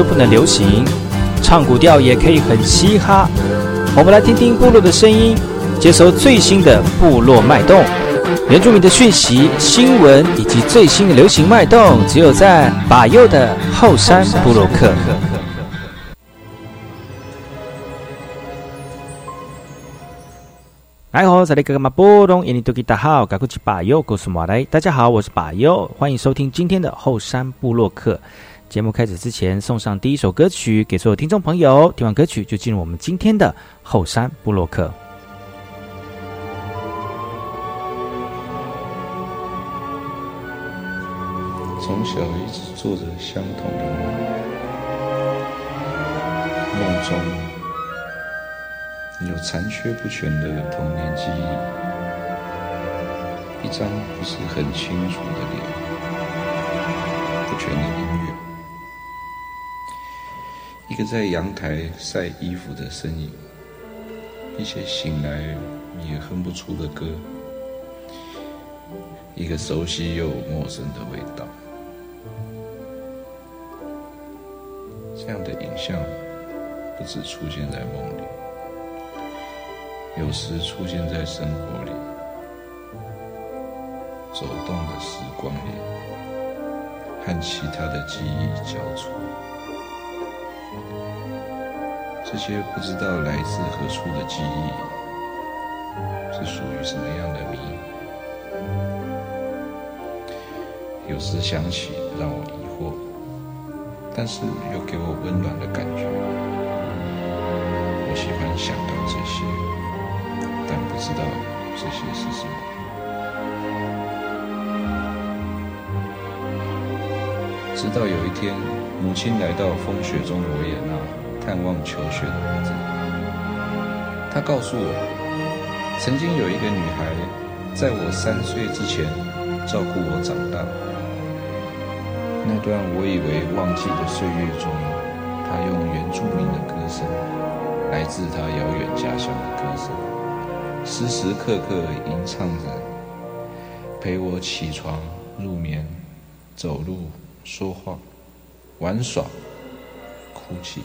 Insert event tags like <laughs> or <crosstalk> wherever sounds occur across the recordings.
就不能流行？唱古调也可以很嘻哈。我们来听听部落的声音，接收最新的部落脉动、原住民的讯息、新闻以及最新的流行脉动，只有在把右的后山部落克。哎吼，这里哥哥嘛波东，印尼多吉大好，赶快去把右，告诉马来，大家好，我是把右，欢迎收听今天的后山部落客。节目开始之前，送上第一首歌曲给所有听众朋友。听完歌曲，就进入我们今天的后山部落客。从小一直做着相同的梦，梦中有残缺不全的童年记忆，一张不是很清楚的脸，不全的脸，一个在阳台晒衣服的身影，一些醒来也哼不出的歌，一个熟悉又陌生的味道。这样的影像不止出现在梦里，有时出现在生活里，走动的时光里，和其他的记忆交错。这些不知道来自何处的记忆，是属于什么样的谜？有时想起，让我疑惑。但是又给我温暖的感觉。我喜欢想到这些，但不知道这些是什么。直到有一天，母亲来到风雪中维也纳探望求学的孩子，他告诉我，曾经有一个女孩，在我三岁之前照顾我长大。那段我以为忘记的岁月中，他用原住民的歌声，来自他遥远家乡的歌声，时时刻刻吟唱着，陪我起床、入眠、走路、说话、玩耍、哭泣，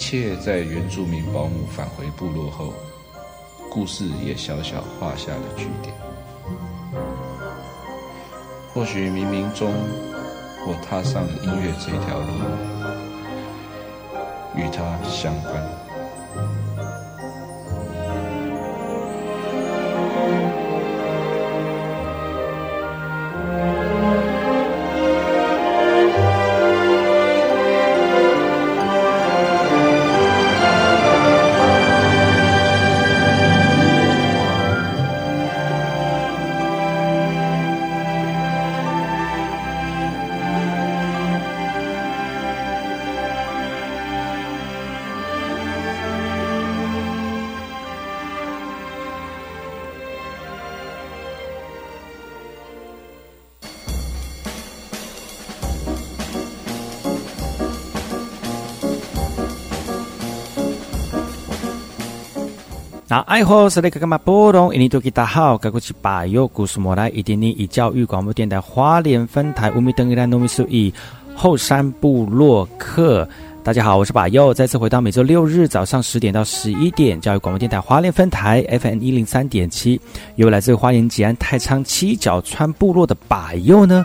一切在原住民保姆返回部落后，故事也小小画下了句点。或许冥冥中，我踏上了音乐这条路，与它相关。那爱好是那个嘛波动？印尼多吉大好，该过去把右故事莫来一点点以教育广播电台花莲分台乌米登伊拉糯米苏以后山部落客。大家好，我是把右，再次回到每周六日早上十点到十一点，教育广播电台花莲分台 FM 一零三点七，由来自花莲吉安太仓七角川部落的把右呢。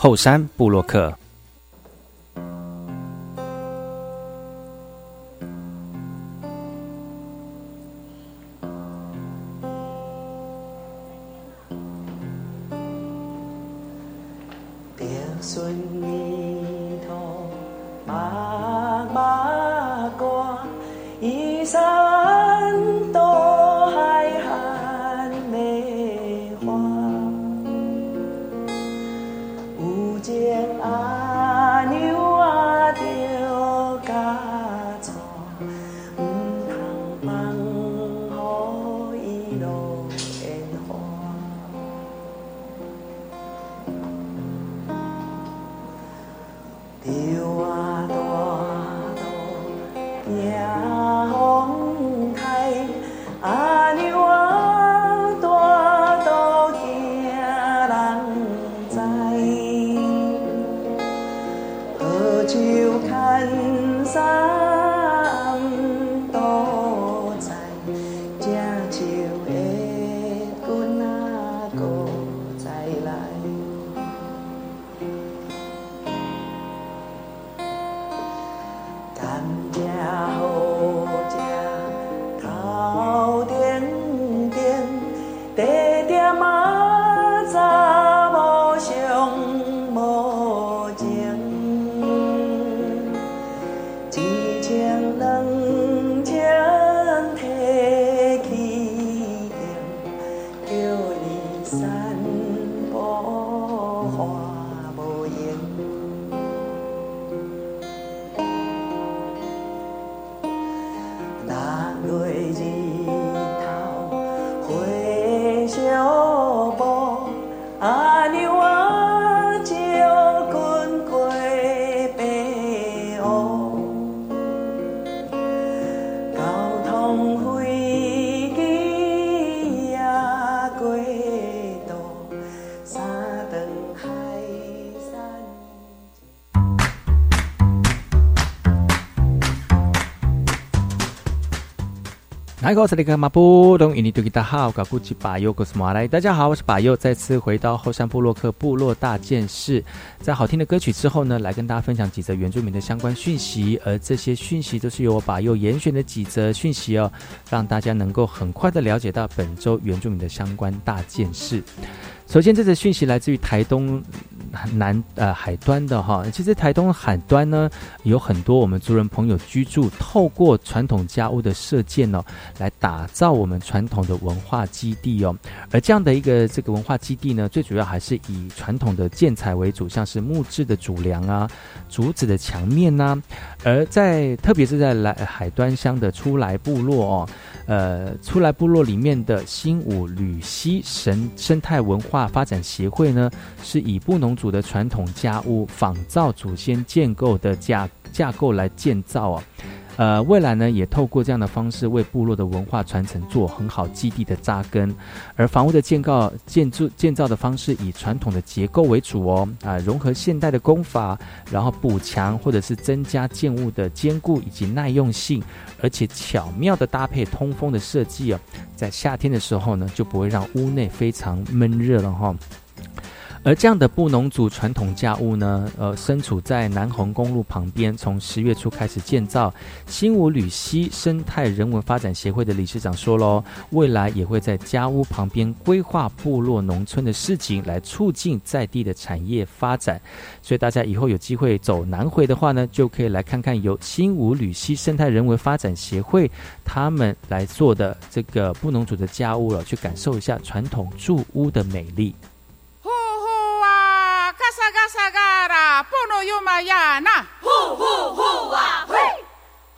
后山布洛克。哦大家好，我是巴佑，再次回到后山部落克部落大件事。在好听的歌曲之后呢，来跟大家分享几则原住民的相关讯息，而这些讯息都是由我巴佑严选的几则讯息哦，让大家能够很快的了解到本周原住民的相关大件事。首先，这则讯息来自于台东。南呃海端的哈，其实台东海端呢有很多我们族人朋友居住，透过传统家屋的设建呢，来打造我们传统的文化基地哦。而这样的一个这个文化基地呢，最主要还是以传统的建材为主，像是木质的主梁啊、竹子的墙面呐。而在特别是在来海端乡的出来部落哦。呃，出来部落里面的新武吕溪神生态文化发展协会呢，是以布农族的传统家屋仿造祖先建构的架架构来建造啊。呃，未来呢，也透过这样的方式为部落的文化传承做很好基地的扎根。而房屋的建构、建筑、建造的方式以传统的结构为主哦，啊，融合现代的工法，然后补强或者是增加建物的坚固以及耐用性，而且巧妙的搭配通风的设计哦，在夏天的时候呢，就不会让屋内非常闷热了哈。而这样的布农族传统家屋呢，呃，身处在南横公路旁边，从十月初开始建造。新武吕溪生态人文发展协会的理事长说喽，未来也会在家屋旁边规划部落农村的事情，来促进在地的产业发展。所以大家以后有机会走南回的话呢，就可以来看看由新武吕溪生态人文发展协会他们来做的这个布农族的家屋了，去感受一下传统住屋的美丽。sagara, pono yomayana. Hoo, Hu hu ah, hu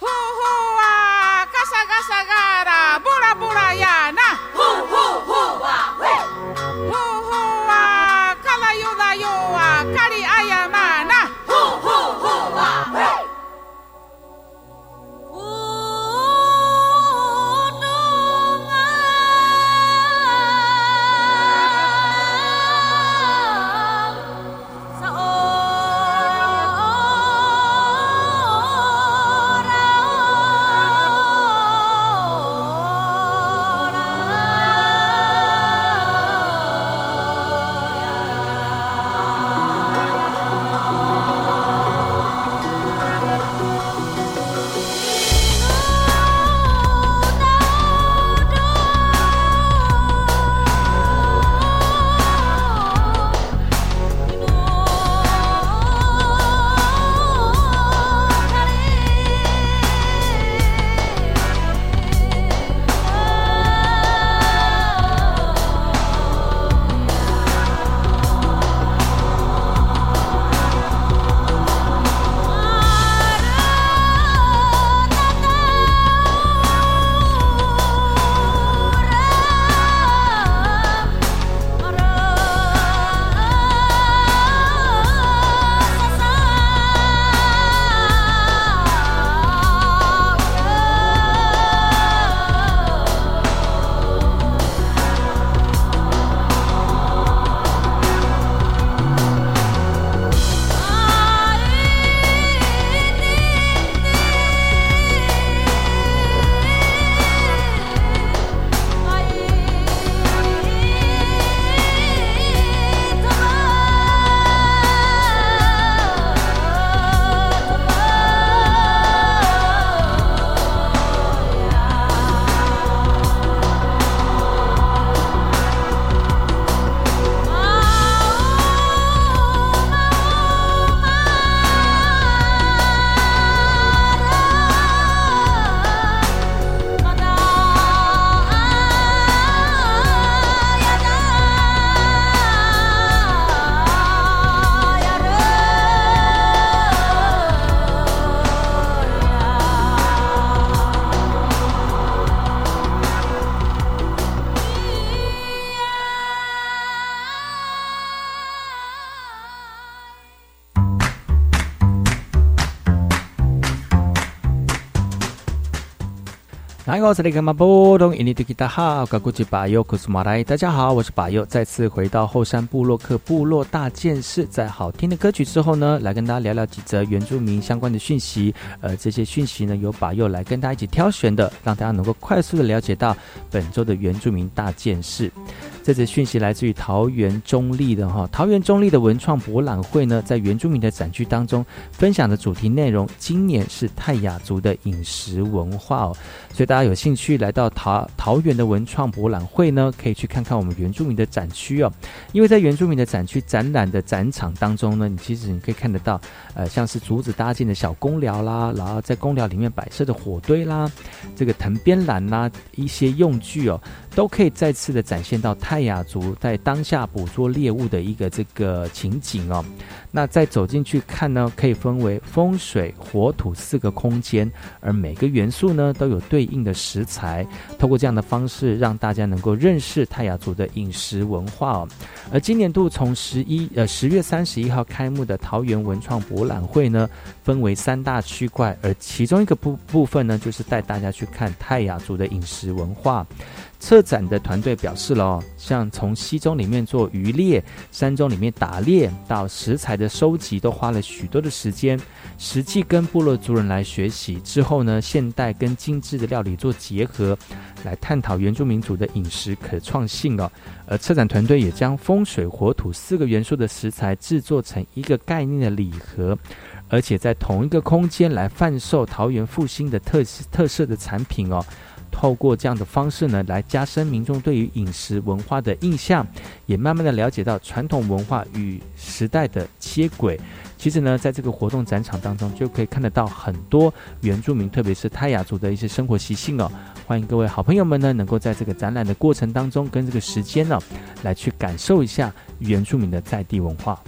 Hoo, hoo, ah, kasaga sagara, bora bora yana. Hu hu hoo, ah, hey. Hoo, hoo, ah, kala yoda yoa. 大家好，我是巴佑，再次回到后山部落克部落大件事，在好听的歌曲之后呢，来跟大家聊聊几则原住民相关的讯息。呃，这些讯息呢，由巴佑来跟大家一起挑选的，让大家能够快速的了解到本周的原住民大件事。这则讯息来自于桃园中立的哈，桃园中立的文创博览会呢，在原住民的展区当中分享的主题内容，今年是泰雅族的饮食文化哦，所以大家有兴趣来到桃桃园的文创博览会呢，可以去看看我们原住民的展区哦，因为在原住民的展区展览的展场当中呢，你其实你可以看得到，呃，像是竹子搭建的小公寮啦，然后在公寮里面摆设的火堆啦，这个藤编篮啦，一些用具哦。都可以再次的展现到泰雅族在当下捕捉猎物的一个这个情景哦。那再走进去看呢，可以分为风水、火土四个空间，而每个元素呢都有对应的食材。透过这样的方式，让大家能够认识泰雅族的饮食文化哦。而今年度从十一呃十月三十一号开幕的桃园文创博览会呢，分为三大区块，而其中一个部部分呢，就是带大家去看泰雅族的饮食文化。策展的团队表示了，像从溪中里面做渔猎，山中里面打猎，到食材的收集，都花了许多的时间。实际跟部落族人来学习之后呢，现代跟精致的料理做结合，来探讨原住民族的饮食可创性哦。而策展团队也将风水、火土四个元素的食材制作成一个概念的礼盒，而且在同一个空间来贩售桃园复兴的特特色的产品哦。透过这样的方式呢，来加深民众对于饮食文化的印象，也慢慢的了解到传统文化与时代的接轨。其实呢，在这个活动展场当中，就可以看得到很多原住民，特别是泰雅族的一些生活习性哦。欢迎各位好朋友们呢，能够在这个展览的过程当中，跟这个时间呢，来去感受一下原住民的在地文化。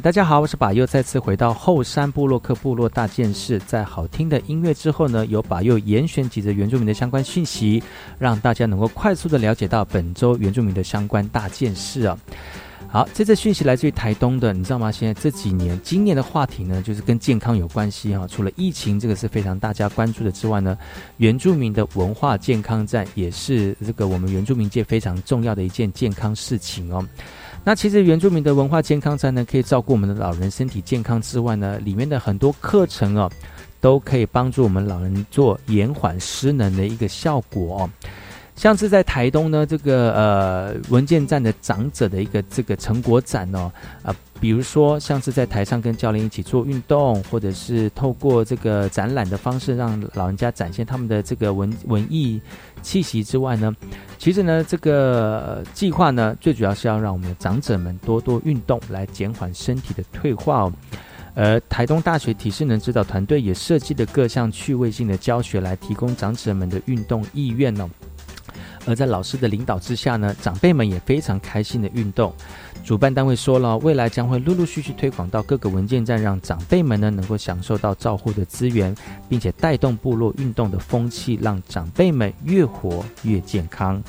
大家好，我是巴佑，再次回到后山部落克部落大件事。在好听的音乐之后呢，由巴佑严选几则原住民的相关讯息，让大家能够快速的了解到本周原住民的相关大件事啊。好，这次讯息来自于台东的，你知道吗？现在这几年，今年的话题呢，就是跟健康有关系哈。除了疫情这个是非常大家关注的之外呢，原住民的文化健康站也是这个我们原住民界非常重要的一件健康事情哦。那其实原住民的文化健康站呢，可以照顾我们的老人身体健康之外呢，里面的很多课程哦。都可以帮助我们老人做延缓失能的一个效果哦。像是在台东呢，这个呃文件站的长者的一个这个成果展哦，啊，比如说像是在台上跟教练一起做运动，或者是透过这个展览的方式，让老人家展现他们的这个文文艺气息之外呢，其实呢，这个计划呢，最主要是要让我们的长者们多多运动，来减缓身体的退化哦。而台东大学体适能指导团队也设计了各项趣味性的教学，来提供长者们的运动意愿哦。而在老师的领导之下呢，长辈们也非常开心的运动。主办单位说了，未来将会陆陆续续推广到各个文件站，让长辈们呢能够享受到照护的资源，并且带动部落运动的风气，让长辈们越活越健康。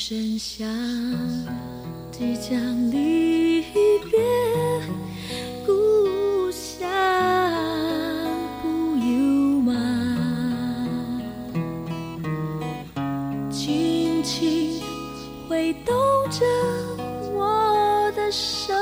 声响即将离别故乡，不由吗？轻轻挥动着我的手。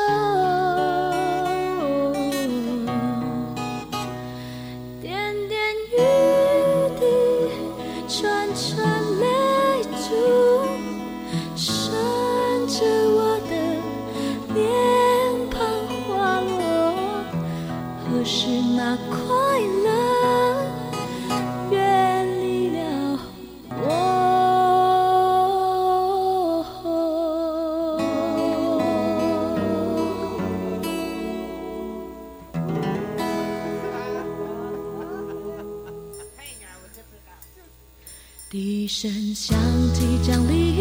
像即将离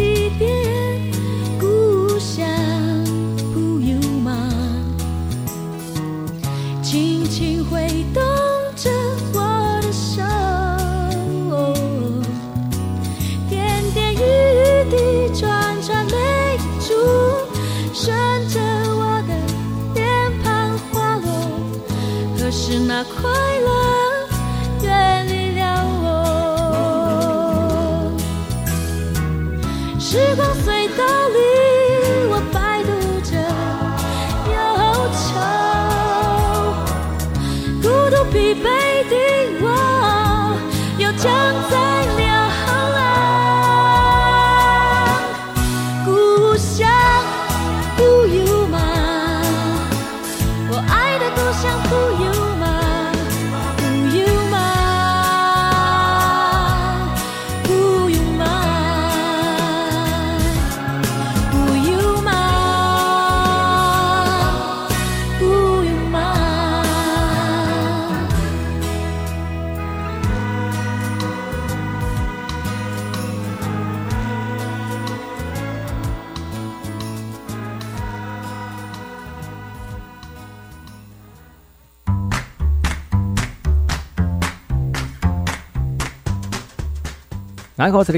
大家好，大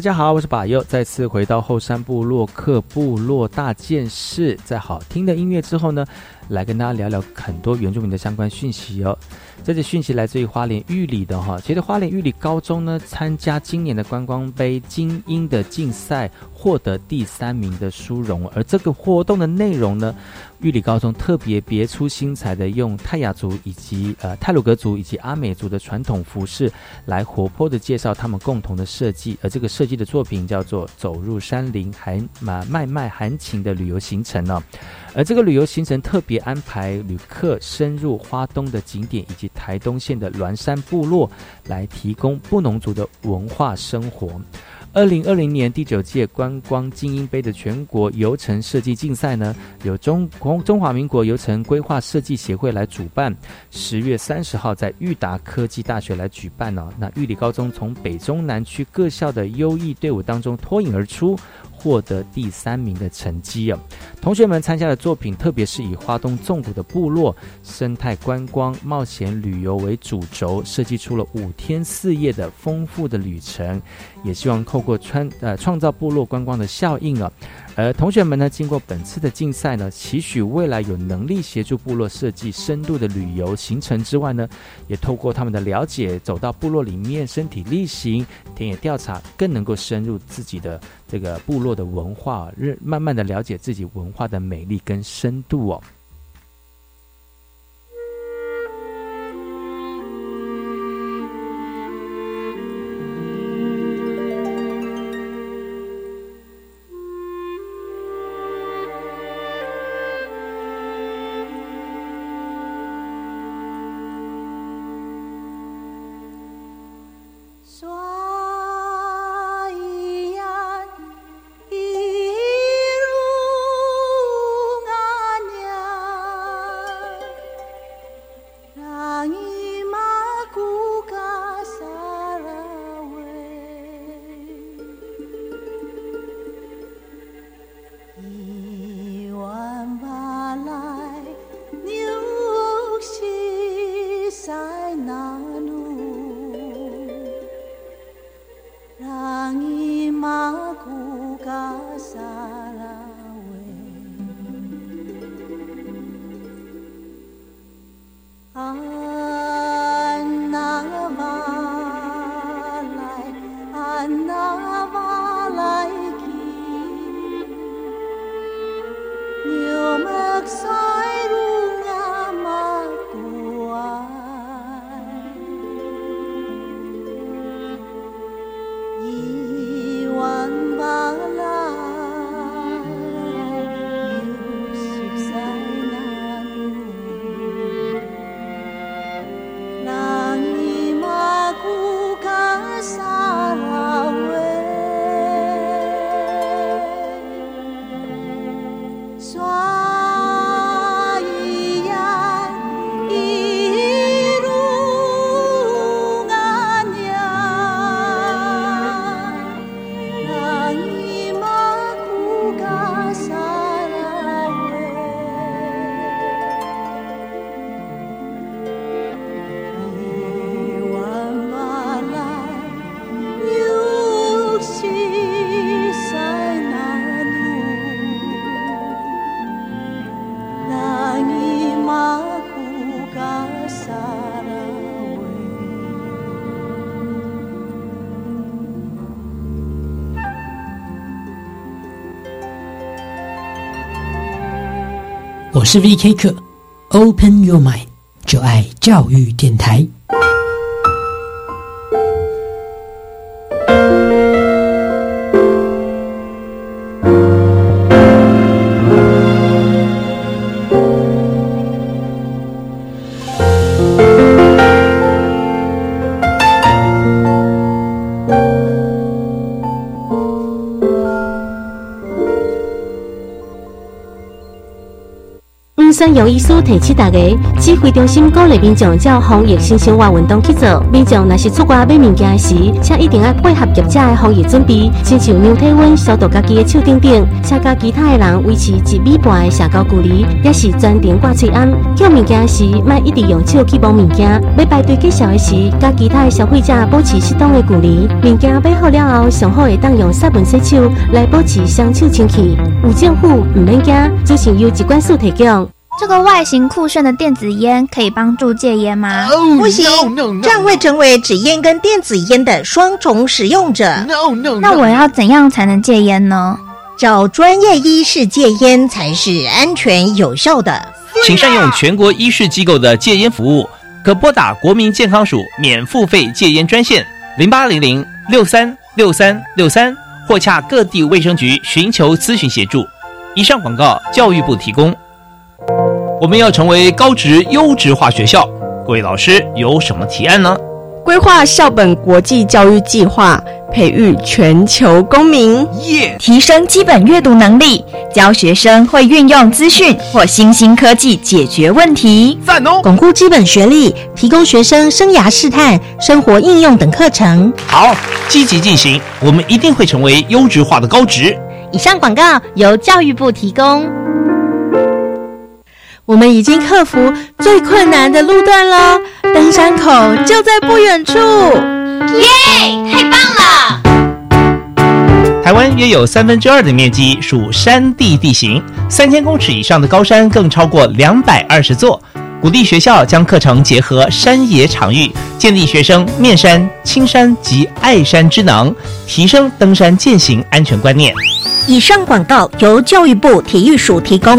家好，我是巴佑，再次回到后山部落克部落大件事。在好听的音乐之后呢，来跟大家聊聊很多原住民的相关讯息哦。这些讯息来自于花莲玉里的哈，其实花莲玉里高中呢，参加今年的观光杯精英的竞赛，获得第三名的殊荣。而这个活动的内容呢？玉里高中特别别出心裁的用泰雅族以及呃泰鲁格族以及阿美族的传统服饰来活泼的介绍他们共同的设计，而这个设计的作品叫做《走入山林还马卖卖含情的旅游行程》呢。而这个旅游行程特别安排旅客深入花东的景点以及台东县的峦山部落，来提供布农族的文化生活。二零二零年第九届观光精英杯的全国游程设计竞赛呢，由中中中华民国游程规划设计协会来主办，十月三十号在裕达科技大学来举办呢。那玉里高中从北中南区各校的优异队伍当中脱颖而出。获得第三名的成绩啊！同学们参加的作品，特别是以花东纵谷的部落生态观光、冒险旅游为主轴，设计出了五天四夜的丰富的旅程，也希望透过穿呃创造部落观光的效应啊，而同学们呢，经过本次的竞赛呢，期许未来有能力协助部落设计深度的旅游行程之外呢，也透过他们的了解，走到部落里面身体力行、田野调查，更能够深入自己的这个部落的文化，认慢慢的了解自己文化的美丽跟深度哦。我是 VK 课，Open Your Mind，就爱教育电台。由医师提醒大家，指挥中心鼓励民众照防疫新生活运动去做。民众若是出外买物件时，请一定要配合业者的防疫准备，亲像量体温、消毒家己的手等等，请甲其他的人维持一米半的社交距离，也是全程挂嘴安。叫物件时，卖一直用手去摸物件。要排队介绍的时，甲其他的消费者保持适当的距离。物件买好了后，上好会当用湿布洗手来保持双手清气。有政府唔免惊，资讯由疾管署提供。这个外形酷炫的电子烟可以帮助戒烟吗？不行，这样会成为纸烟跟电子烟的双重使用者。那我要怎样才能戒烟呢？找专业医师戒烟才是安全有效的。请善用全国医师机构的戒烟服务，可拨打国民健康署免付费戒烟专线零八零零六三六三六三，或洽各地卫生局寻求咨询协助。以上广告，教育部提供。我们要成为高职优质化学校，各位老师有什么提案呢？规划校本国际教育计划，培育全球公民，提升基本阅读能力，教学生会运用资讯或新兴科技解决问题，赞哦！巩固基本学历，提供学生生涯试探、生活应用等课程。好，积极进行，我们一定会成为优质化的高职。以上广告由教育部提供。我们已经克服最困难的路段了，登山口就在不远处。耶，太棒了！台湾约有三分之二的面积属山地地形，三千公尺以上的高山更超过两百二十座。鼓励学校将课程结合山野场域，建立学生面山、青山及爱山之能，提升登山践行安全观念。以上广告由教育部体育署提供。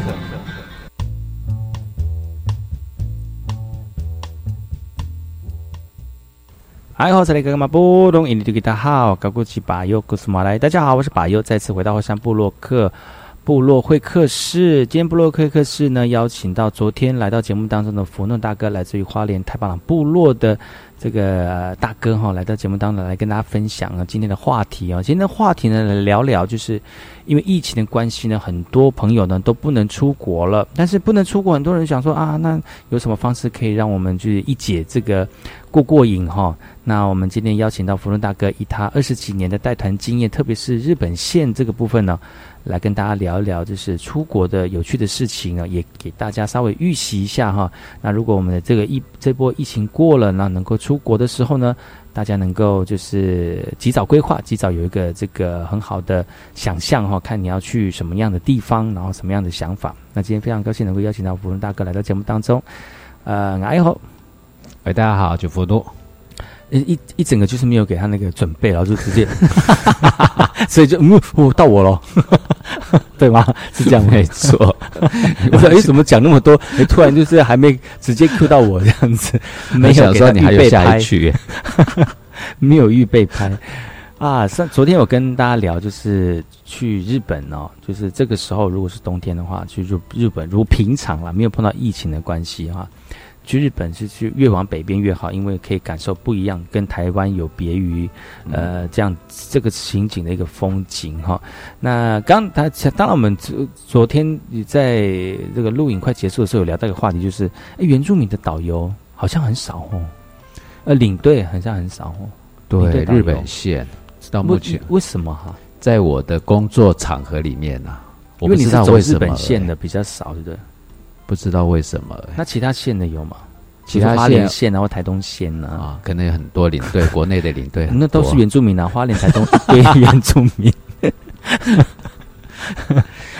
哎，好，这里哥哥嘛，波隆印尼的吉他好，高古奇巴尤古斯马来，大家好，我是巴尤，再次回到后山部落克。部落会客室，今天部落会客室呢，邀请到昨天来到节目当中的福诺大哥，来自于花莲太巴朗部落的这个大哥哈，来到节目当中来跟大家分享啊今天的话题啊，今天的话题呢，来聊聊，就是因为疫情的关系呢，很多朋友呢都不能出国了，但是不能出国，很多人想说啊，那有什么方式可以让我们就是一解这个过过瘾哈？那我们今天邀请到福诺大哥，以他二十几年的带团经验，特别是日本线这个部分呢。来跟大家聊一聊，就是出国的有趣的事情呢，也给大家稍微预习一下哈。那如果我们的这个疫这波疫情过了，那能够出国的时候呢，大家能够就是及早规划，及早有一个这个很好的想象哈，看你要去什么样的地方，然后什么样的想法。那今天非常高兴能够邀请到福伦大哥来到节目当中。呃，哎好，喂，大家好，九福多。一一整个就是没有给他那个准备，然后就直接，<laughs> 所以就嗯，到我了，<laughs> 对吗？<laughs> 是这样没错。<laughs> 我说哎，怎么讲那么多？哎，突然就是还没直接 Q 到我这样子，没想说你还有下一句，没有预备拍啊。上昨天我跟大家聊，就是去日本哦，就是这个时候如果是冬天的话，去日日本如平常了，没有碰到疫情的关系哈。去日本是去越往北边越好，因为可以感受不一样，跟台湾有别于，呃，这样这个情景的一个风景哈。那刚他当然我们昨昨天在这个录影快结束的时候有聊到一个话题，就是原住民的导游好像很少哦，呃，领队好像很少哦。对，日本线到目前为什么哈？在我的工作场合里面呢，因为你是走日本线的比较少，对不对？不知道为什么？那其他县的有吗？其他县县然后台东县呢？啊，可能有很多领队，<laughs> 国内的领队，那都是原住民啊。花莲、台东 <laughs> 对原住民。<laughs>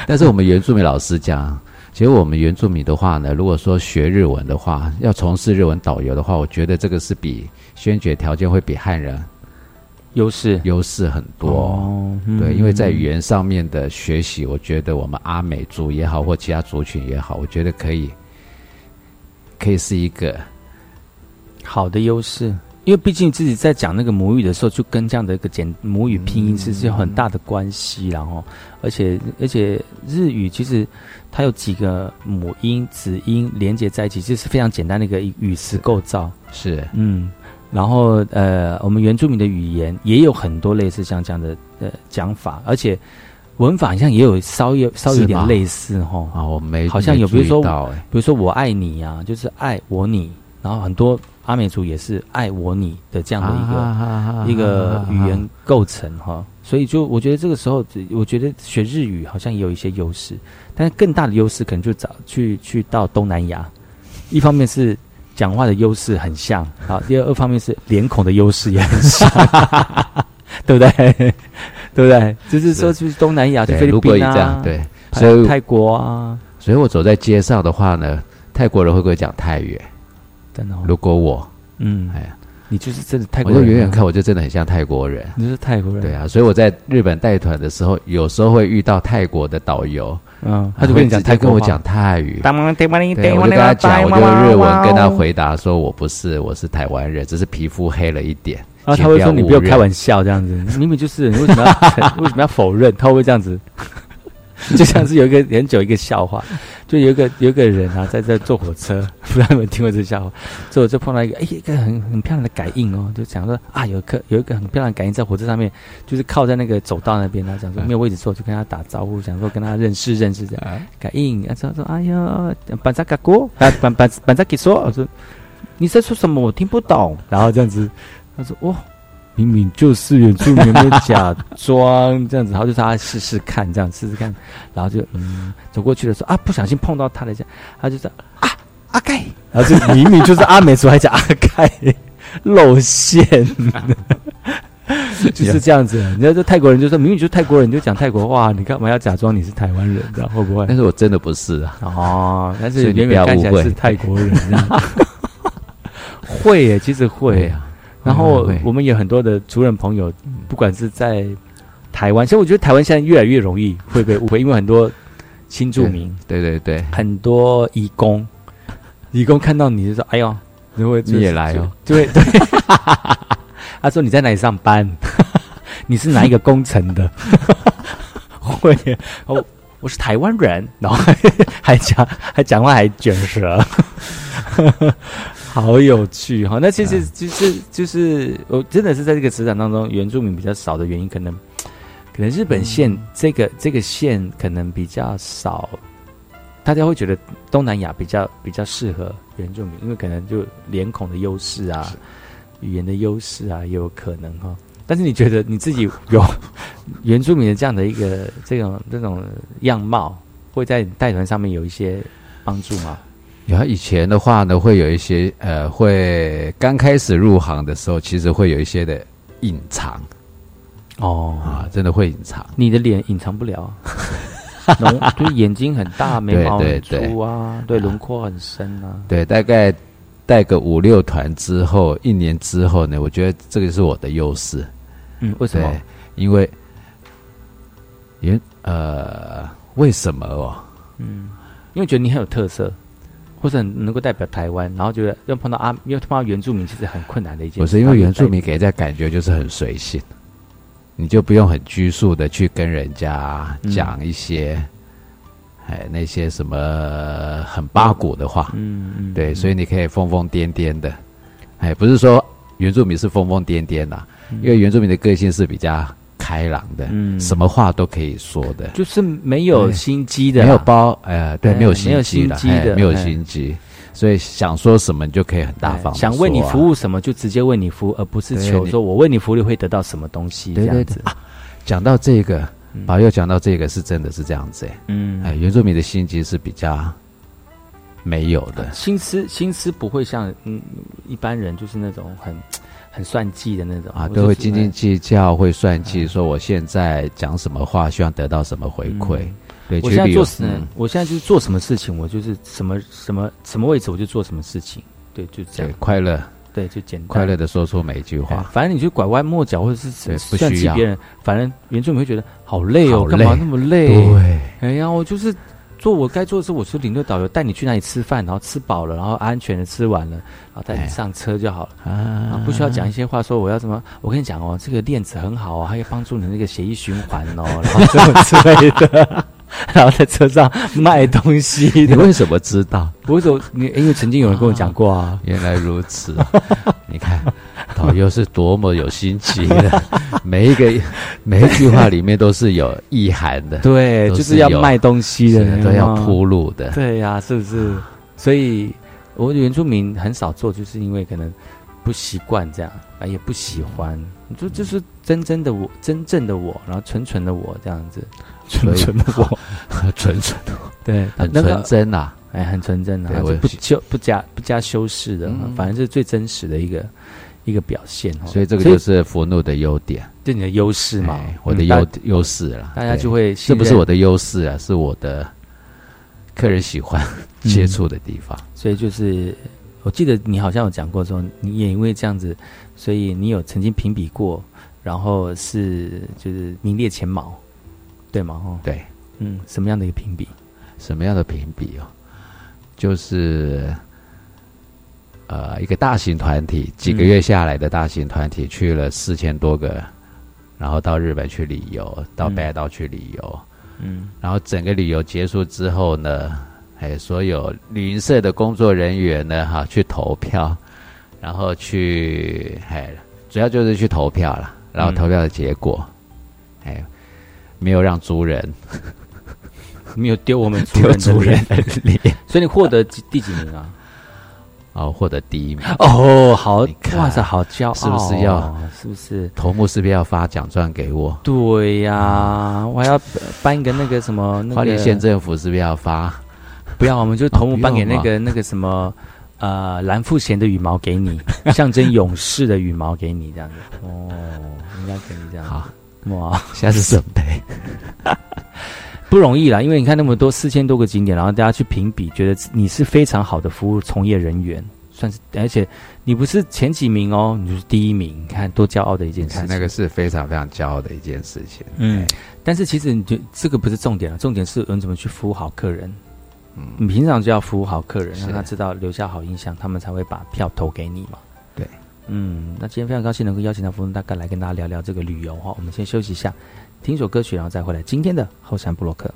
但是我们原住民老师讲，其实我们原住民的话呢，如果说学日文的话，要从事日文导游的话，我觉得这个是比先决条件会比汉人。优势优势很多，对，因为在语言上面的学习，我觉得我们阿美族也好，或其他族群也好，我觉得可以，可以是一个好的优势。因为毕竟自己在讲那个母语的时候，就跟这样的一个简母语拼音是是有很大的关系，然后，而且而且日语其实它有几个母音子音连接在一起，就是非常简单的一个语词构造。是，嗯。然后，呃，我们原住民的语言也有很多类似像这样的呃讲法，而且文法好像也有稍有稍有点类似哈。啊，我没好像有，比如说，比如说我爱你呀，就是爱我你。然后很多阿美族也是爱我你的这样的一个一个语言构成哈。所以就我觉得这个时候，我觉得学日语好像也有一些优势，但是更大的优势可能就找去去到东南亚，一方面是。讲话的优势很像，好。第二二方面是脸孔的优势也很像，<laughs> 对不对？<laughs> 对不对？就是说，去东南亚，去菲律宾啊，对，所以泰国啊。所以我走在街上的话呢，泰国人会不会讲泰语？真的。如果我，嗯，哎呀，你就是真的泰国人，我就远远看，我就真的很像泰国人。你是泰国人，对啊。所以我在日本带团的时候，有时候会遇到泰国的导游。嗯，他就跟你讲，他跟我讲泰语，对，我就跟他讲，我就日文跟他回答说，我不是，我是台湾人，只是皮肤黑了一点。然后他会说，你不要开玩笑这样子，明明就是，你为什么要为什么要否认？他会这样子，<laughs> 就像是有一个很久一个笑话，就有一个有一个人啊，在这坐火车，<laughs> 不知道有没有听过这个笑话？坐就碰到一个，哎，一个很很漂亮的感应哦，就讲说啊，有个有一个很漂亮的感应在火车上面，就是靠在那个走道那边，他讲说没有位置坐，就跟他打招呼，想说跟他认识认识这样。感应，他说说，哎呀，板扎嘎哥，<laughs> 板板板板扎给说，我说你在说什么？我听不懂。然后这样子，他说哇。明明就是原住民，没假装这样子，然后就让他试试看，这样试试看，然后就嗯走过去的时候啊，不小心碰到他了一下，他就说啊阿盖，然后就明明就是阿美族，还讲阿盖露馅，就是这样子。你知道这泰国人就说明明就是泰国人，就讲泰国话，你干嘛要假装你是台湾人？这样会不会？但是我真的不是啊。哦，但是远远看起来是泰国人，<laughs> <laughs> 会耶，其实会啊。然后我们有很多的族人朋友，不管是在台湾，其实我觉得台湾现在越来越容易会被误会，因为很多新住民，对对对，很多义工，义工看到你就说：“哎呦，你会你也来哦？”对对，<laughs> 他说：“你在哪里上班？<laughs> 你是哪一个工程的？” <laughs> 会哦，我是台湾人，然后还讲还讲话还卷舌。好有趣哈！那其实就是就是我真的是在这个职场当中，原住民比较少的原因，可能可能日本线这个这个线可能比较少，大家会觉得东南亚比较比较适合原住民，因为可能就脸孔的优势啊，语言的优势啊，也有可能哈。但是你觉得你自己有 <laughs> 原住民的这样的一个这种这种样貌，会在带团上面有一些帮助吗？有以前的话呢，会有一些呃，会刚开始入行的时候，其实会有一些的隐藏。哦啊，真的会隐藏。你的脸隐藏不了，<laughs> 就眼睛很大，眉毛很粗啊，对，轮廓很深啊。对，大概带个五六团之后，一年之后呢，我觉得这个是我的优势。嗯，为什么？因为，原呃，为什么哦？嗯，因为觉得你很有特色。或者能够代表台湾，然后觉得要碰到阿，要碰到原住民，其实很困难的一件事。不是因为原住民给人家感觉就是很随性，你就不用很拘束的去跟人家讲一些，哎，那些什么很八股的话。嗯嗯。对，所以你可以疯疯癫癫的，哎，不是说原住民是疯疯癫癫的，因为原住民的个性是比较。开朗的，嗯，什么话都可以说的，就是没有心机的，没有包，呃，对，没有心机的，没有心机，所以想说什么你就可以很大方，想为你服务什么就直接为你服务，而不是求说我为你服务会得到什么东西这样子。讲到这个，宝佑讲到这个是真的是这样子，嗯，哎，原住民的心机是比较没有的，心思心思不会像嗯一般人就是那种很。很算计的那种啊，都会斤斤计较，会算计，说我现在讲什么话，希望得到什么回馈。对，我现在做什么？我现在就是做什么事情，我就是什么什么什么位置，我就做什么事情。对，就这样。快乐，对，就简单快乐的说出每一句话。反正你就拐弯抹角，或者是算计别人，反正原住民会觉得好累哦，干嘛那么累？对，哎呀，我就是。做我该做的事，我是领队导游，带你去那里吃饭，然后吃饱了，然后安全的吃完了，然后带你上车就好了，啊，不需要讲一些话，说我要什么？我跟你讲哦，这个链子很好哦，还可以帮助你那个血液循环哦，<laughs> 然后什么之类的，<laughs> 然后在车上卖东西。你为什么知道？为什么？你因为曾经有人跟我讲过啊。原来如此，<laughs> 你看。导游是多么有心机的，每一个每一句话里面都是有意涵的。对，就是要卖东西的，都要铺路的。对呀，是不是？所以，我原住民很少做，就是因为可能不习惯这样啊，也不喜欢。你说，就是真正的我，真正的我，然后纯纯的我这样子，<laughs> 纯纯的我，纯纯的我，<laughs> 对，很纯真啊，哎，很纯真啊，不修不加不加修饰的，反正是最真实的一个。一个表现，所以这个就是佛怒的优点，就你的优势嘛，我的优优势了，大家就会，这不是我的优势啊，是我的客人喜欢 <laughs> 接触的地方。所以就是，我记得你好像有讲过说，你也因为这样子，所以你有曾经评比过，然后是就是名列前茅，对吗？哦，对，嗯，什么样的一个评比？什么样的评比哦？就是。呃，一个大型团体，几个月下来的大型团体去了四千多个，然后到日本去旅游，到北海道去旅游，嗯，然后整个旅游结束之后呢，哎，所有旅行社的工作人员呢，哈，去投票，然后去，哎，主要就是去投票了，然后投票的结果，哎，没有让族人，没有丢我们族人的脸，所以你获得第几名啊？哦，获得第一名哦，好哇塞，好骄傲，是不是要？是不是头目是不是要发奖状给我？对呀，我还要颁一个那个什么，花莲县政府是不是要发？不要，我们就头目颁给那个那个什么呃蓝富贤的羽毛给你，<laughs> 象征勇士的羽毛给你，这样子哦，应该可以这样。好哇，下次准备不容易啦，因为你看那么多四千多个景点，然后大家去评比，觉得你是非常好的服务从业人员，算是，而且你不是前几名哦，你就是第一名，你看多骄傲的一件事情，那个是非常非常骄傲的一件事情。嗯，但是其实你就这个不是重点了，重点是你怎么去服务好客人。嗯，你平常就要服务好客人，让他知道留下好印象，他们才会把票投给你嘛。对，嗯，那今天非常高兴能够邀请到福隆大哥来跟大家聊聊这个旅游哈，我们先休息一下。听首歌曲，然后再回来。今天的后山布洛克。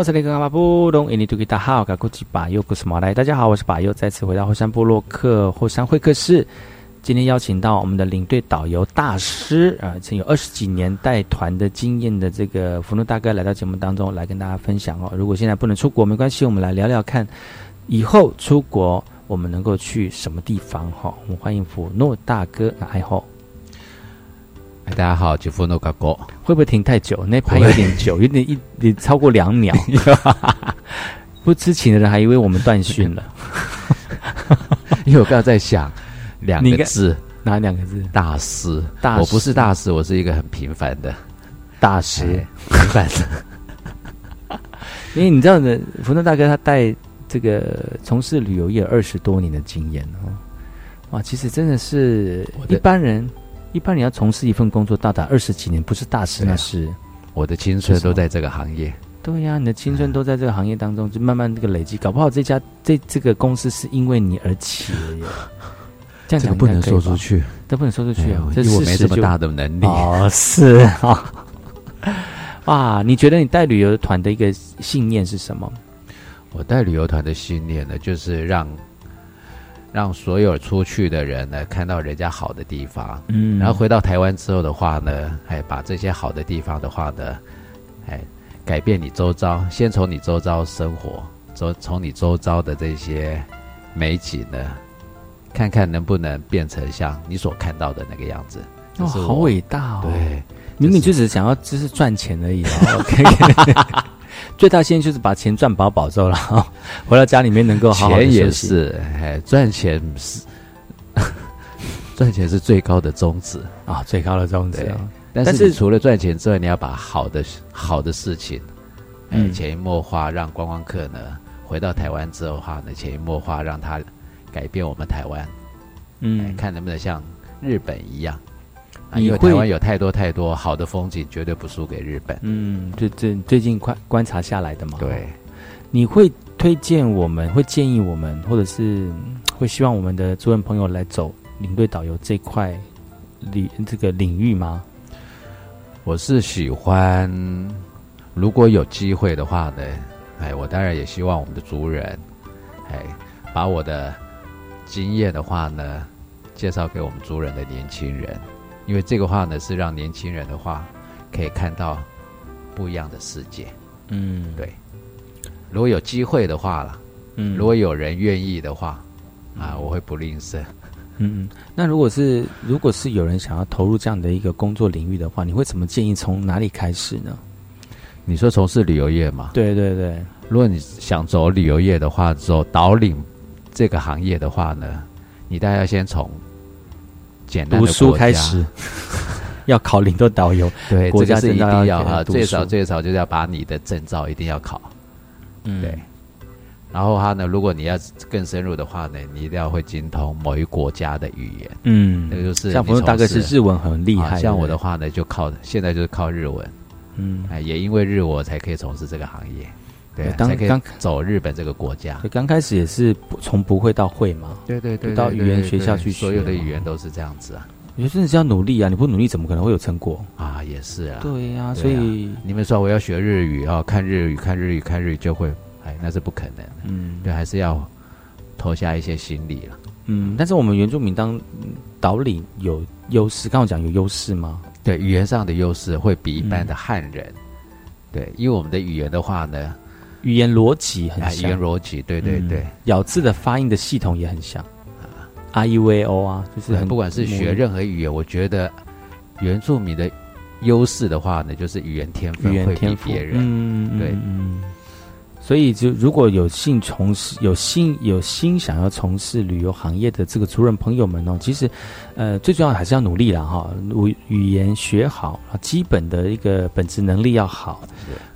我是那个阿布隆，印尼土著大号，噶古吉巴尤古斯马来。大家好，我是巴尤，再次回到后山部落克后山会客室。今天邀请到我们的领队导游大师啊，曾有二十几年带团的经验的这个福禄大哥来到节目当中来跟大家分享哦。如果现在不能出国没关系，我们来聊聊看，以后出国我们能够去什么地方哈？我们欢迎福诺大哥，来后。大家好，吉夫诺卡哥，会不会停太久？那拍有点久，<laughs> 有点一点超过两秒。<laughs> 不知情的人还以为我们断讯了，<laughs> 因为我刚刚在想两个字，哪两个字？大师，大师我不是大师，我是一个很平凡的大师，平凡的。因为你知道的，福诺大哥他带这个从事旅游业二十多年的经验哦，哇，其实真的是一般人。一般你要从事一份工作到达二十几年，不是大事那是。我的青春都在这个行业，对呀，你的青春都在这个行业当中，就慢慢这个累积，搞不好这家这这个公司是因为你而起的耶。<laughs> 这样讲不能说出去，都不能说出去啊！因为我没这么大的能力哦，是啊。<laughs> 哇，你觉得你带旅游团的一个信念是什么？我带旅游团的信念呢，就是让让所有出去的人呢看到人家好的地方，嗯，然后回到台湾之后的话呢，哎，把这些好的地方的话呢，哎，改变你周遭，先从你周遭生活，从从你周遭的这些美景呢，看看能不能变成像你所看到的那个样子。哦，好伟大哦！对。明明就只是想要就是赚钱而已，OK，<laughs> 最大现在就是把钱赚饱饱之后了，<laughs> 回到家里面能够好好钱也是，哎，赚钱是 <laughs> 赚钱是最高的宗旨啊，最高的宗旨。但是除了赚钱之外，你要把好的好的事情，嗯，潜移默化，让观光客呢回到台湾之后的话呢，潜移默化让他改变我们台湾，嗯，看能不能像日本一样。因为台湾有太多太多好的风景，绝对不输给日本。嗯，就这最近观观察下来的嘛。对，你会推荐我们，会建议我们，或者是会希望我们的主任朋友来走领队导游这块领这个领域吗？我是喜欢，如果有机会的话呢，哎，我当然也希望我们的族人，哎，把我的经验的话呢，介绍给我们族人的年轻人。因为这个话呢，是让年轻人的话可以看到不一样的世界。嗯，对。如果有机会的话了，嗯，如果有人愿意的话，啊，我会不吝啬。嗯，那如果是如果是有人想要投入这样的一个工作领域的话，你会怎么建议从哪里开始呢？你说从事旅游业嘛？对对对。如果你想走旅游业的话，走导领这个行业的话呢，你大概要先从。读书开始，<laughs> 要考领队导游，对，国家是一定要哈，最少最少就是要把你的证照一定要考，嗯，对。然后他呢，如果你要更深入的话呢，你一定要会精通某一国家的语言，嗯，那个就是像朋友大哥是日文很厉害，像我的话呢，就靠现在就是靠日文，嗯，哎，也因为日我才可以从事这个行业。对，刚刚走日本这个国家，刚开始也是从不会到会嘛。对对对，到语言学校去学，所有的语言都是这样子啊。我觉得真的是要努力啊！你不努力，怎么可能会有成果啊？也是啊。对呀，所以你们说我要学日语啊，看日语，看日语，看日语就会，哎，那是不可能。嗯，对，还是要投下一些心力了。嗯，但是我们原住民当岛领有优势，刚刚讲有优势吗？对，语言上的优势会比一般的汉人。对，因为我们的语言的话呢。语言逻辑很像，语言逻辑对对对，咬字的发音的系统也很像。啊，r u v o 啊，就是很不管是学任何语言，我觉得原住民的优势的话呢，就是语言天分会比别人，嗯对。所以，就如果有幸从事、有心、有心想要从事旅游行业的这个族人朋友们哦，其实，呃，最重要还是要努力了哈。语语言学好，基本的一个本职能力要好，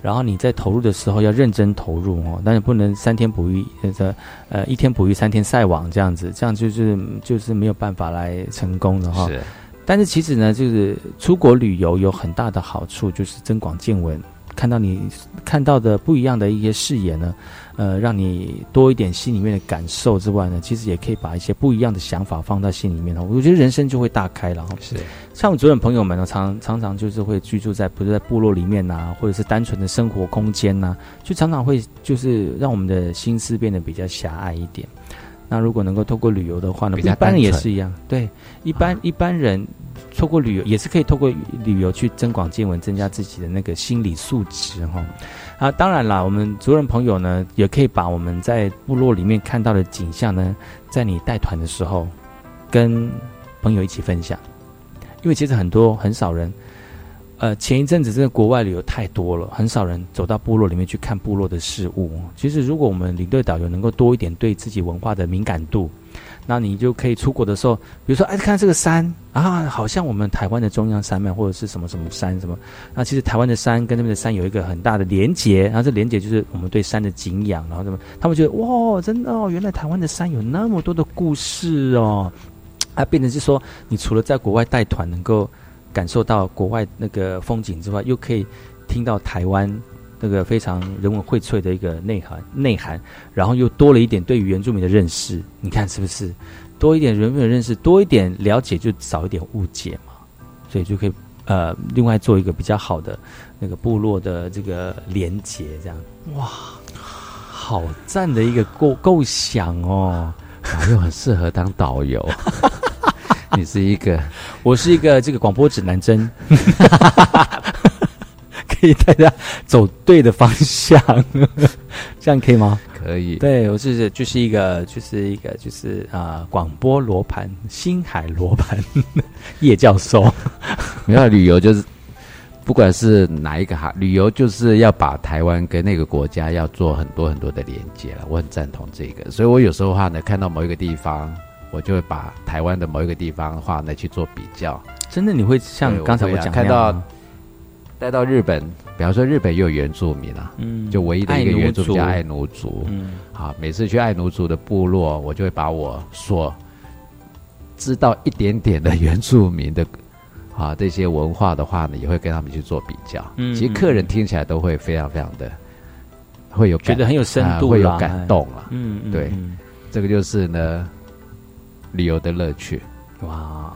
然后你在投入的时候要认真投入哦，但是不能三天捕鱼，这呃一天捕鱼三天晒网这样子，这样就是就是没有办法来成功的哈。是，但是其实呢，就是出国旅游有很大的好处，就是增广见闻。看到你看到的不一样的一些视野呢，呃，让你多一点心里面的感受之外呢，其实也可以把一些不一样的想法放在心里面哦。我觉得人生就会大开了哈。是，像我们主任朋友们呢，常常常就是会居住在不是在部落里面呐，或者是单纯的生活空间呐，就常常会就是让我们的心思变得比较狭隘一点。那如果能够透过旅游的话呢，一般人也是一样，对，一般一般人。透过旅游也是可以透过旅游去增广见闻，增加自己的那个心理素质哈。啊，当然啦，我们族人朋友呢，也可以把我们在部落里面看到的景象呢，在你带团的时候，跟朋友一起分享。因为其实很多很少人，呃，前一阵子真的国外旅游太多了，很少人走到部落里面去看部落的事物。其实如果我们领队导游能够多一点对自己文化的敏感度。那你就可以出国的时候，比如说，哎，看这个山啊，好像我们台湾的中央山脉或者是什么什么山什么。那其实台湾的山跟那边的山有一个很大的连结，然后这连结就是我们对山的敬仰，然后什么，他们觉得哇，真的哦，原来台湾的山有那么多的故事哦。啊，变成是说，你除了在国外带团能够感受到国外那个风景之外，又可以听到台湾。那个非常人文荟萃的一个内涵内涵，然后又多了一点对于原住民的认识，你看是不是？多一点人民的认识，多一点了解，就少一点误解嘛，所以就可以呃，另外做一个比较好的那个部落的这个连接，这样哇，好赞的一个构构想哦，又很适合当导游。<laughs> 你是一个，我是一个这个广播指南针，<laughs> 可以带大家走对的方向，<laughs> 这样可以吗？可以。对我是就是一个就是一个就是啊广播罗盘星海罗盘 <laughs> 叶教授，<laughs> 没有旅游就是不管是哪一个哈旅游就是要把台湾跟那个国家要做很多很多的连接了，我很赞同这个，所以我有时候的话呢看到某一个地方。我就会把台湾的某一个地方的话呢去做比较。真的，你会像刚才我讲看到带到日本，比方说日本也有原住民啊，嗯，就唯一的一个原住民叫爱奴族，嗯，好，每次去爱奴族的部落，我就会把我所知道一点点的原住民的啊这些文化的话呢，也会跟他们去做比较。嗯，其实客人听起来都会非常非常的会有觉得很有深度，会有感动了。嗯，对，这个就是呢。旅游的乐趣，哇！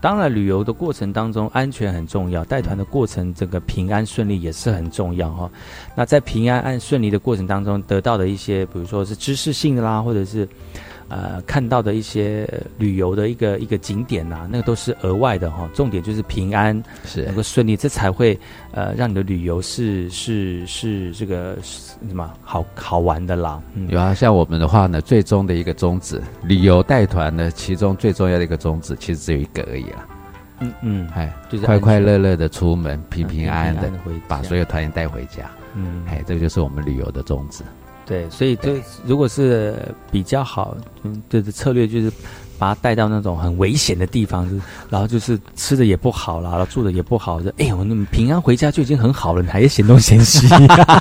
当然，旅游的过程当中，安全很重要。带团的过程，这个平安顺利也是很重要哈。那在平安安顺利的过程当中，得到的一些，比如说是知识性的啦，或者是。呃，看到的一些旅游的一个一个景点呐，那个都是额外的哈。重点就是平安，是能够顺利，这才会呃让你的旅游是是是这个什么好好玩的啦。有啊，像我们的话呢，最终的一个宗旨，旅游带团呢，其中最重要的一个宗旨，其实只有一个而已啦。嗯嗯，哎，就是快快乐乐的出门，平平安安的把所有团员带回家。嗯，哎，这个就是我们旅游的宗旨。对，所以这如果是比较好，嗯，的策略就是把他带到那种很危险的地方，就然后就是吃的也不好啦，然后住的也不好，就哎，我那么平安回家就已经很好了，你还嫌东嫌西，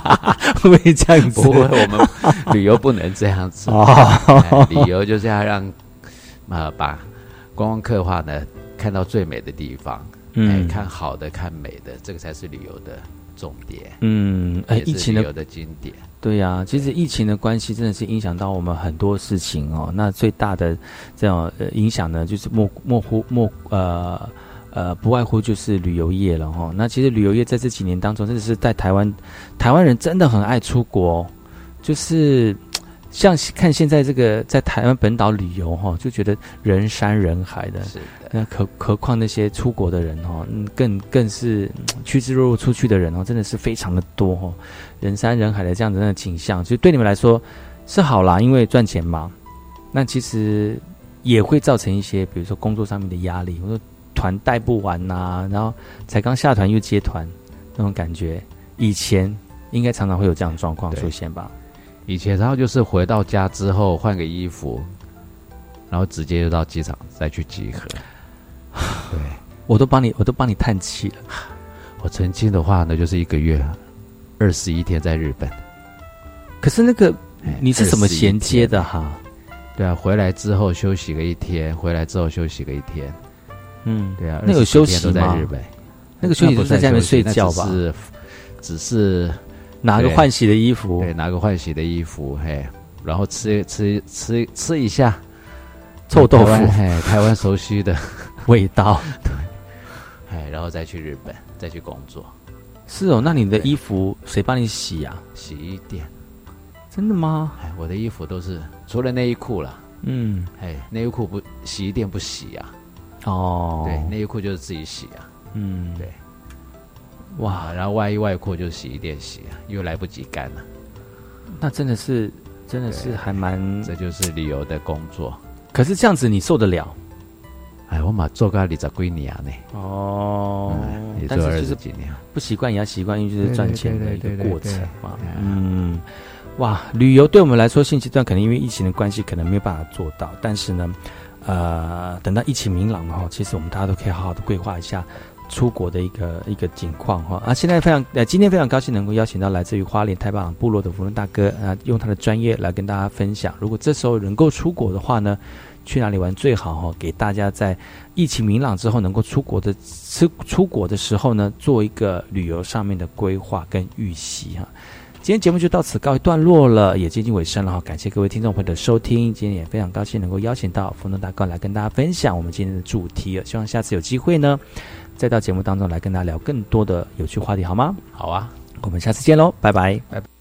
<laughs> 会不会这样子？不会，我们旅游不能这样子哦，旅游就是要让啊把观光客的话呢看到最美的地方，嗯，看好的，看美的，这个才是旅游的。重点，嗯，哎，疫情的的经典，对呀，其实疫情的关系真的是影响到我们很多事情哦。那最大的这种影响呢，就是莫莫乎莫呃呃，不外乎就是旅游业了哈。那其实旅游业在这几年当中，真的是在台湾，台湾人真的很爱出国，就是。像看现在这个在台湾本岛旅游哈，就觉得人山人海的。是的。那何何况那些出国的人哈，更更是趋之若鹜出去的人哦，真的是非常的多哈，人山人海的这样子的景象，就对你们来说是好啦，因为赚钱嘛。那其实也会造成一些，比如说工作上面的压力，我说团带不完呐，然后才刚下团又接团那种感觉。以前应该常常会有这样的状况出现吧。以前，然后就是回到家之后换个衣服，然后直接就到机场再去集合。对，<laughs> 我都帮你，我都帮你叹气了。我曾经的话呢，就是一个月二十一天在日本。可是那个你是怎么衔接的哈？对啊，回来之后休息个一天，回来之后休息个一天。嗯，对啊，那有休息都在日本？那个休息不是在家里面睡觉吧？是，只是。拿个换洗的衣服，对，拿个换洗的衣服，嘿，然后吃吃吃吃一下臭豆腐，嘿，台湾熟悉的 <laughs> 味道，<laughs> 对，哎，然后再去日本，再去工作。是哦，那你的衣服谁帮你洗呀？洗衣店。真的吗？哎，我的衣服都是除了内衣裤了，嗯，哎，内衣裤不洗衣店不洗啊。哦，对，内衣裤就是自己洗啊。嗯，对。哇，然后外衣外裤就洗衣店洗啊，因为来不及干了。那真的是，真的是还蛮……这就是旅游的工作。可是这样子你受得了？哎，我嘛做个二十几年呢。哦，但是就是不习惯也要习惯，因为就是赚钱的一个过程嘛。嗯，哇，旅游对我们来说，现阶段可能因为疫情的关系，可能没有办法做到。但是呢，呃，等到疫情明朗了哈，其实我们大家都可以好好的规划一下。出国的一个一个景况哈啊！现在非常呃，今天非常高兴能够邀请到来自于花莲太棒部落的福伦大哥啊，用他的专业来跟大家分享。如果这时候能够出国的话呢，去哪里玩最好哈？给大家在疫情明朗之后能够出国的出出国的时候呢，做一个旅游上面的规划跟预习哈。今天节目就到此告一段落了，也接近尾声了哈。感谢各位听众朋友的收听，今天也非常高兴能够邀请到福农大哥来跟大家分享我们今天的主题希望下次有机会呢，再到节目当中来跟大家聊更多的有趣话题，好吗？好啊，我们下次见喽，拜拜，拜拜。